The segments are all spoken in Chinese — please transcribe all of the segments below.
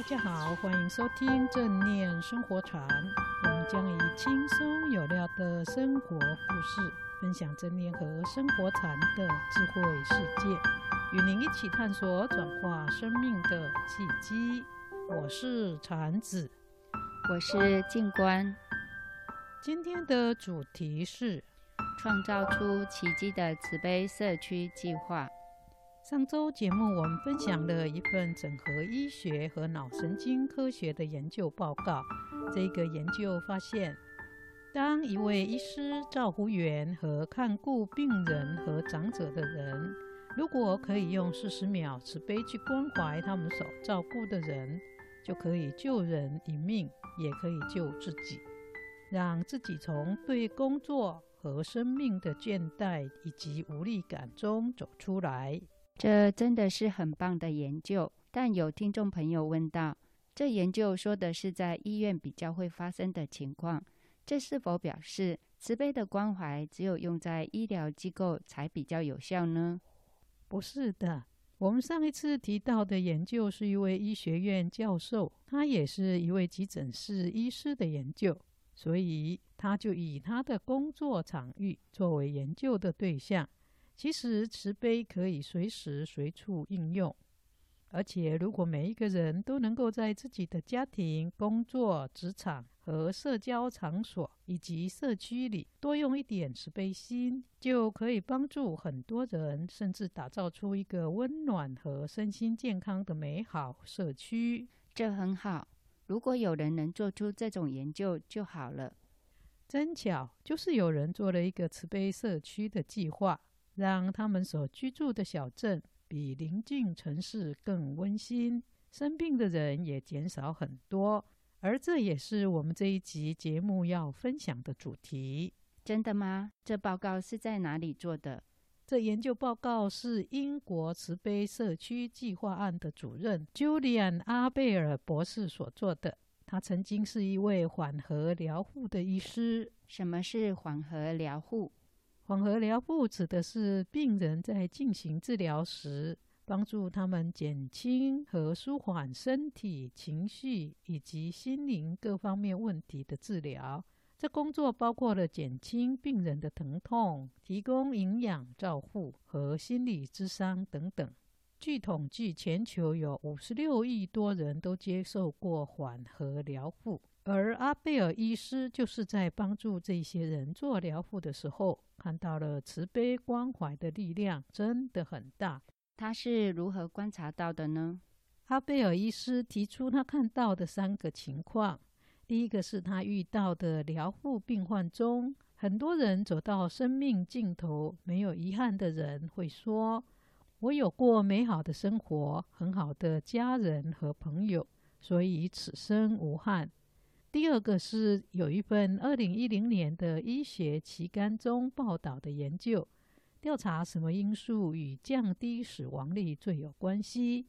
大家好，欢迎收听正念生活禅。我们将以轻松有料的生活故事，分享正念和生活禅的智慧世界，与您一起探索转化生命的契机。我是禅子，我是静观。今天的主题是创造出奇迹的慈悲社区计划。上周节目，我们分享了一份整合医学和脑神经科学的研究报告。这个研究发现，当一位医师、照护员和看顾病人和长者的人，如果可以用四十秒慈悲去关怀他们所照顾的人，就可以救人一命，也可以救自己，让自己从对工作和生命的倦怠以及无力感中走出来。这真的是很棒的研究，但有听众朋友问到：这研究说的是在医院比较会发生的情况，这是否表示慈悲的关怀只有用在医疗机构才比较有效呢？不是的，我们上一次提到的研究是一位医学院教授，他也是一位急诊室医师的研究，所以他就以他的工作场域作为研究的对象。其实慈悲可以随时随处应用，而且如果每一个人都能够在自己的家庭、工作、职场和社交场所以及社区里多用一点慈悲心，就可以帮助很多人，甚至打造出一个温暖和身心健康的美好社区。这很好，如果有人能做出这种研究就好了。真巧，就是有人做了一个慈悲社区的计划。让他们所居住的小镇比邻近城市更温馨，生病的人也减少很多。而这也是我们这一集节目要分享的主题。真的吗？这报告是在哪里做的？这研究报告是英国慈悲社区计划案的主任 Julian 阿贝尔博士所做的。他曾经是一位缓和疗护的医师。什么是缓和疗护？缓和疗护指的是病人在进行治疗时，帮助他们减轻和舒缓身体、情绪以及心灵各方面问题的治疗。这工作包括了减轻病人的疼痛、提供营养照护和心理咨商等等。据统计，全球有五十六亿多人都接受过缓和疗护。而阿贝尔医师就是在帮助这些人做疗护的时候，看到了慈悲关怀的力量真的很大。他是如何观察到的呢？阿贝尔医师提出他看到的三个情况：第一个是他遇到的疗护病患中，很多人走到生命尽头没有遗憾的人会说：“我有过美好的生活，很好的家人和朋友，所以此生无憾。”第二个是有一份二零一零年的医学期刊中报道的研究，调查什么因素与降低死亡率最有关系。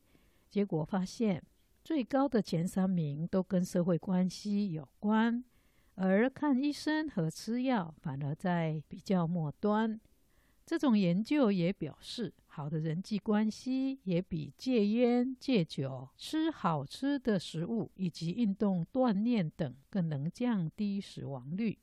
结果发现，最高的前三名都跟社会关系有关，而看医生和吃药反而在比较末端。这种研究也表示，好的人际关系也比戒烟、戒酒、吃好吃的食物以及运动锻炼等更能降低死亡率。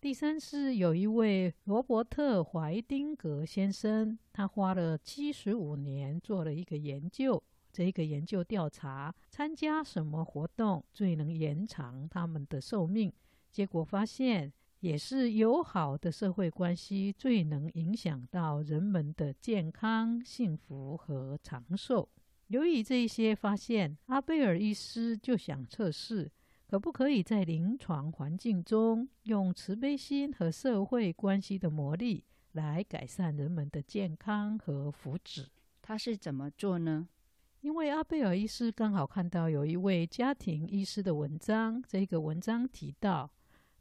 第三是有一位罗伯特·怀丁格先生，他花了七十五年做了一个研究。这个研究调查参加什么活动最能延长他们的寿命，结果发现。也是友好的社会关系最能影响到人们的健康、幸福和长寿。由于这些发现，阿贝尔医师就想测试，可不可以在临床环境中用慈悲心和社会关系的魔力来改善人们的健康和福祉。他是怎么做呢？因为阿贝尔医师刚好看到有一位家庭医师的文章，这个文章提到。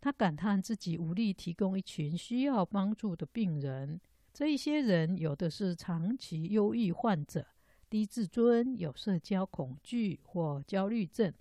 他感叹自己无力提供一群需要帮助的病人。这一些人有的是长期忧郁患者、低自尊、有社交恐惧或焦虑症，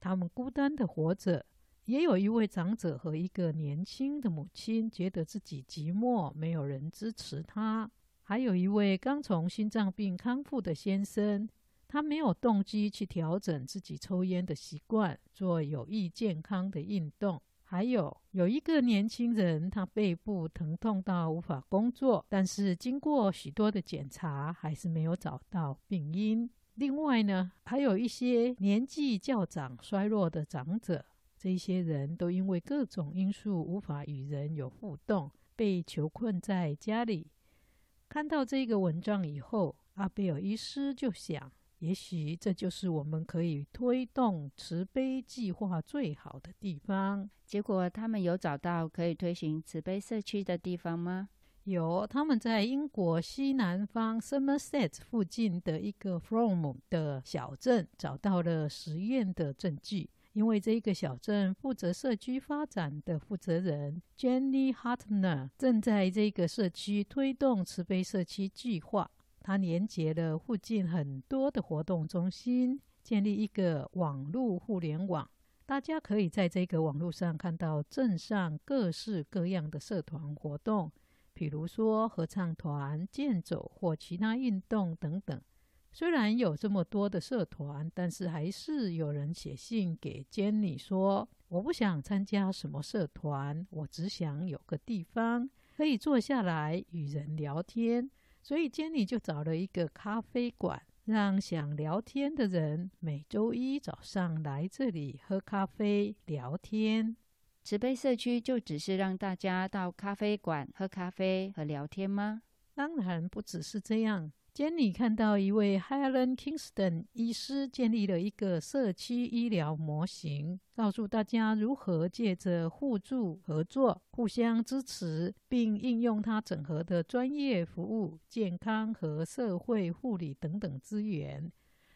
他们孤单的活着。也有一位长者和一个年轻的母亲，觉得自己寂寞，没有人支持他。还有一位刚从心脏病康复的先生，他没有动机去调整自己抽烟的习惯，做有益健康的运动。还有有一个年轻人，他背部疼痛到无法工作，但是经过许多的检查，还是没有找到病因。另外呢，还有一些年纪较长、衰弱的长者，这些人都因为各种因素无法与人有互动，被囚困在家里。看到这个文章以后，阿贝尔医师就想。也许这就是我们可以推动慈悲计划最好的地方。结果，他们有找到可以推行慈悲社区的地方吗？有，他们在英国西南方 Somerset 附近的一个 Frome 的小镇找到了实验的证据。因为这个小镇负责社区发展的负责人 Jenny Hartner 正在这个社区推动慈悲社区计划。他连接了附近很多的活动中心，建立一个网络互联网。大家可以在这个网络上看到镇上各式各样的社团活动，比如说合唱团、健走或其他运动等等。虽然有这么多的社团，但是还是有人写信给 Jenny 说：“我不想参加什么社团，我只想有个地方可以坐下来与人聊天。”所以，Jenny 就找了一个咖啡馆，让想聊天的人每周一早上来这里喝咖啡聊天。慈悲社区就只是让大家到咖啡馆喝咖啡和聊天吗？当然不只是这样。Jenny 看到一位 Helen Kingston 医师建立了一个社区医疗模型，告诉大家如何借着互助合作、互相支持，并应用它整合的专业服务、健康和社会护理等等资源。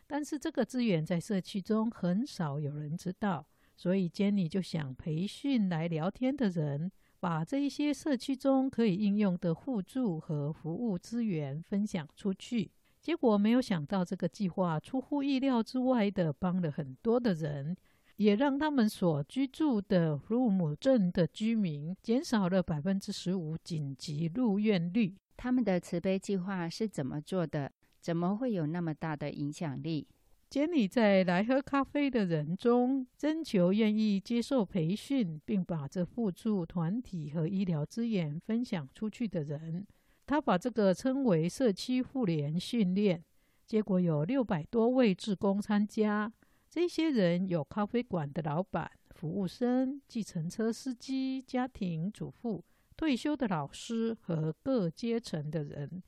但是这个资源在社区中很少有人知道，所以 Jenny 就想培训来聊天的人。把这一些社区中可以应用的互助和服务资源分享出去，结果没有想到这个计划出乎意料之外的帮了很多的人，也让他们所居住的弗鲁姆镇的居民减少了百分之十五紧急入院率。他们的慈悲计划是怎么做的？怎么会有那么大的影响力？Jenny 在来喝咖啡的人中征求愿意接受培训，并把这互助团体和医疗资源分享出去的人。他把这个称为社区互联训练。结果有六百多位志工参加。这些人有咖啡馆的老板、服务生、计程车司机、家庭主妇、退休的老师和各阶层的人。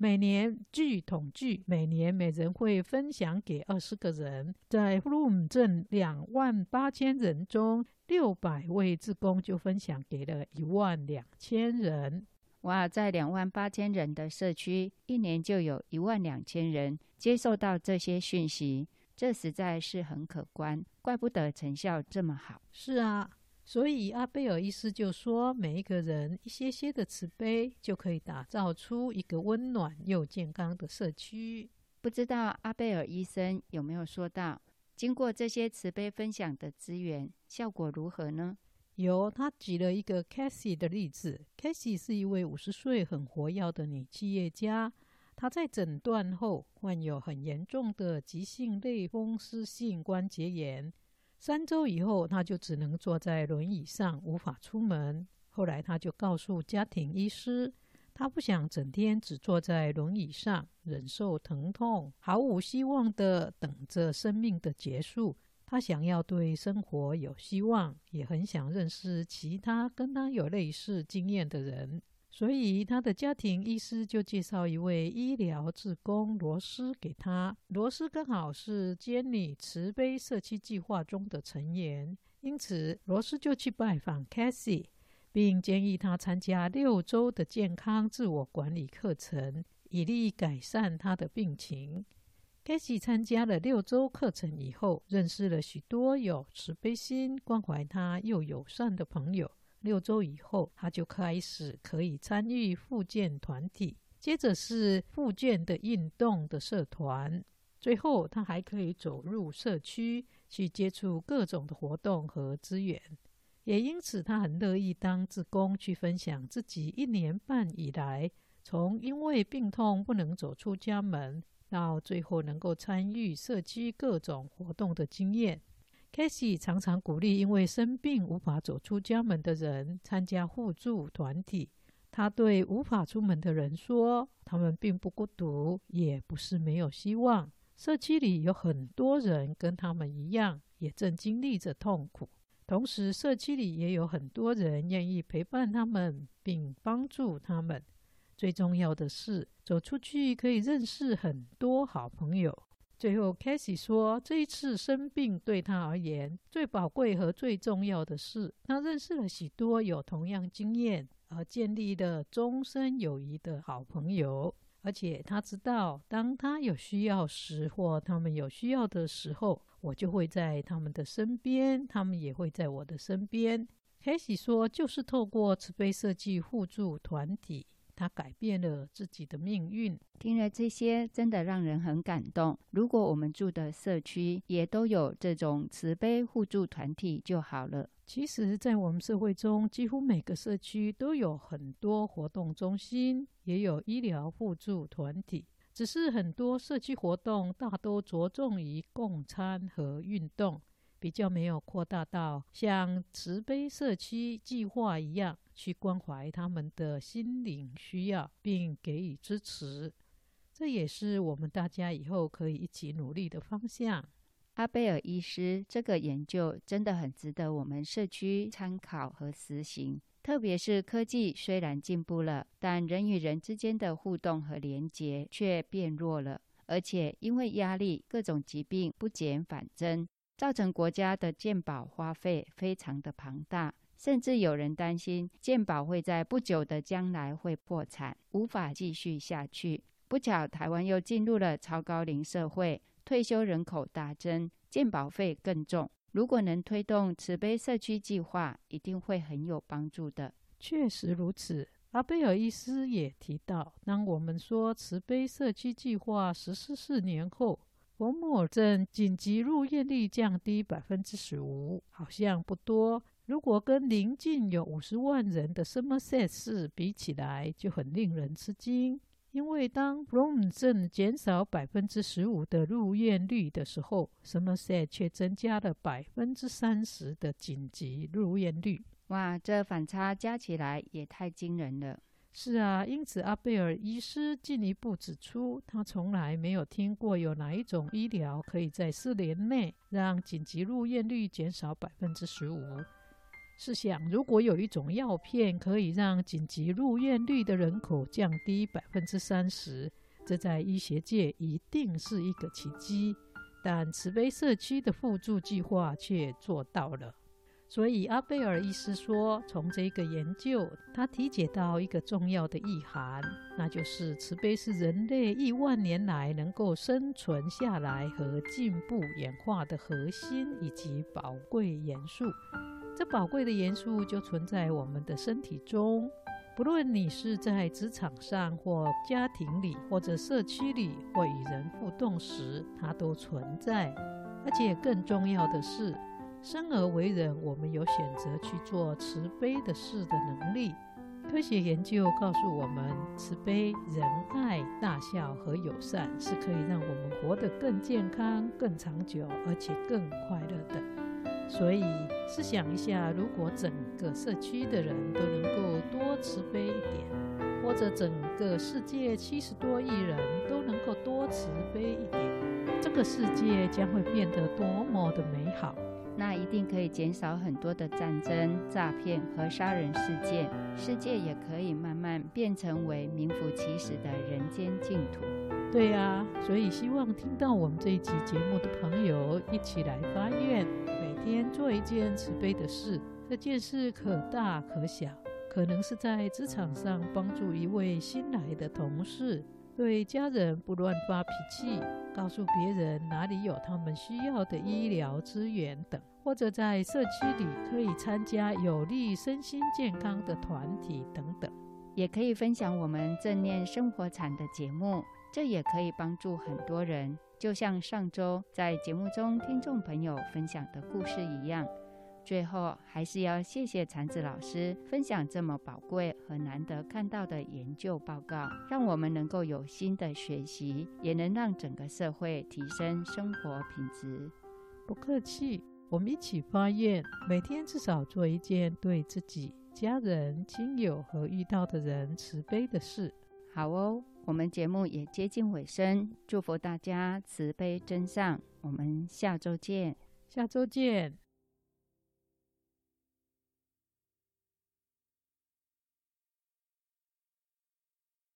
每年据统计，每年每人会分享给二十个人。在 Room 镇两万八千人中，六百位志工就分享给了一万两千人。哇，在两万八千人的社区，一年就有一万两千人接受到这些讯息，这实在是很可观。怪不得成效这么好。是啊。所以阿贝尔医师就说，每一个人一些些的慈悲，就可以打造出一个温暖又健康的社区。不知道阿贝尔医生有没有说到，经过这些慈悲分享的资源，效果如何呢？有，他举了一个 Cassie 的例子。Cassie 是一位五十岁很活跃的女企业家，她在诊断后患有很严重的急性类风湿性关节炎。三周以后，他就只能坐在轮椅上，无法出门。后来，他就告诉家庭医师，他不想整天只坐在轮椅上，忍受疼痛，毫无希望地等着生命的结束。他想要对生活有希望，也很想认识其他跟他有类似经验的人。所以，他的家庭医师就介绍一位医疗志工罗斯给他。罗斯刚好是坚尼慈悲社区计划中的成员，因此罗斯就去拜访 Cassie，并建议他参加六周的健康自我管理课程，以利改善他的病情。Cassie 参加了六周课程以后，认识了许多有慈悲心、关怀他又友善的朋友。六周以后，他就开始可以参与复健团体，接着是复健的运动的社团，最后他还可以走入社区去接触各种的活动和资源。也因此，他很乐意当志工去分享自己一年半以来，从因为病痛不能走出家门，到最后能够参与社区各种活动的经验。Casey 常常鼓励因为生病无法走出家门的人参加互助团体。他对无法出门的人说：“他们并不孤独，也不是没有希望。社区里有很多人跟他们一样，也正经历着痛苦。同时，社区里也有很多人愿意陪伴他们，并帮助他们。最重要的是，走出去可以认识很多好朋友。”最后，Casey 说：“这一次生病对他而言，最宝贵和最重要的是，他认识了许多有同样经验。”而建立的终身友谊的好朋友，而且他知道，当他有需要时，或他们有需要的时候，我就会在他们的身边，他们也会在我的身边。Casey 说，就是透过慈悲设计互助团体。他改变了自己的命运。听了这些，真的让人很感动。如果我们住的社区也都有这种慈悲互助团体就好了。其实，在我们社会中，几乎每个社区都有很多活动中心，也有医疗互助团体。只是很多社区活动大都着重于共餐和运动。比较没有扩大到像慈悲社区计划一样，去关怀他们的心灵需要，并给予支持。这也是我们大家以后可以一起努力的方向。阿贝尔医师这个研究真的很值得我们社区参考和实行。特别是科技虽然进步了，但人与人之间的互动和连结却变弱了，而且因为压力，各种疾病不减反增。造成国家的健保花费非常的庞大，甚至有人担心健保会在不久的将来会破产，无法继续下去。不巧，台湾又进入了超高龄社会，退休人口大增，健保费更重。如果能推动慈悲社区计划，一定会很有帮助的。确实如此。阿贝尔医师也提到，当我们说慈悲社区计划实施四年后，佛莫尔镇紧急入院率降低百分之十五，好像不多。如果跟邻近有五十万人的 Somerset 市比起来，就很令人吃惊。因为当 Brom 镇减少百分之十五的入院率的时候，Somerset 却增加了百分之三十的紧急入院率。哇，这反差加起来也太惊人了。是啊，因此阿贝尔医师进一步指出，他从来没有听过有哪一种医疗可以在四年内让紧急入院率减少百分之十五。试想，如果有一种药片可以让紧急入院率的人口降低百分之三十，这在医学界一定是一个奇迹。但慈悲社区的互助计划却做到了。所以，阿贝尔医师说，从这个研究，他体解到一个重要的意涵，那就是慈悲是人类亿万年来能够生存下来和进步演化的核心以及宝贵元素。这宝贵的元素就存在我们的身体中，不论你是在职场上，或家庭里，或者社区里，或与人互动时，它都存在。而且更重要的是，生而为人，我们有选择去做慈悲的事的能力。科学研究告诉我们，慈悲、仁爱、大笑和友善是可以让我们活得更健康、更长久，而且更快乐的。所以，试想一下，如果整个社区的人都能够多慈悲一点，或者整个世界七十多亿人都能够多慈悲一点，这个世界将会变得多么的美好！那一定可以减少很多的战争、诈骗和杀人事件，世界也可以慢慢变成为名副其实的人间净土。对呀、啊，所以希望听到我们这一集节目的朋友一起来发愿，每天做一件慈悲的事。这件事可大可小，可能是在职场上帮助一位新来的同事。对家人不乱发脾气，告诉别人哪里有他们需要的医疗资源等，或者在社区里可以参加有利身心健康的团体等等，也可以分享我们正念生活禅的节目，这也可以帮助很多人。就像上周在节目中听众朋友分享的故事一样。最后，还是要谢谢禅子老师分享这么宝贵和难得看到的研究报告，让我们能够有新的学习，也能让整个社会提升生活品质。不客气，我们一起发愿，每天至少做一件对自己、家人、亲友和遇到的人慈悲的事。好哦，我们节目也接近尾声，祝福大家慈悲真善。我们下周见，下周见。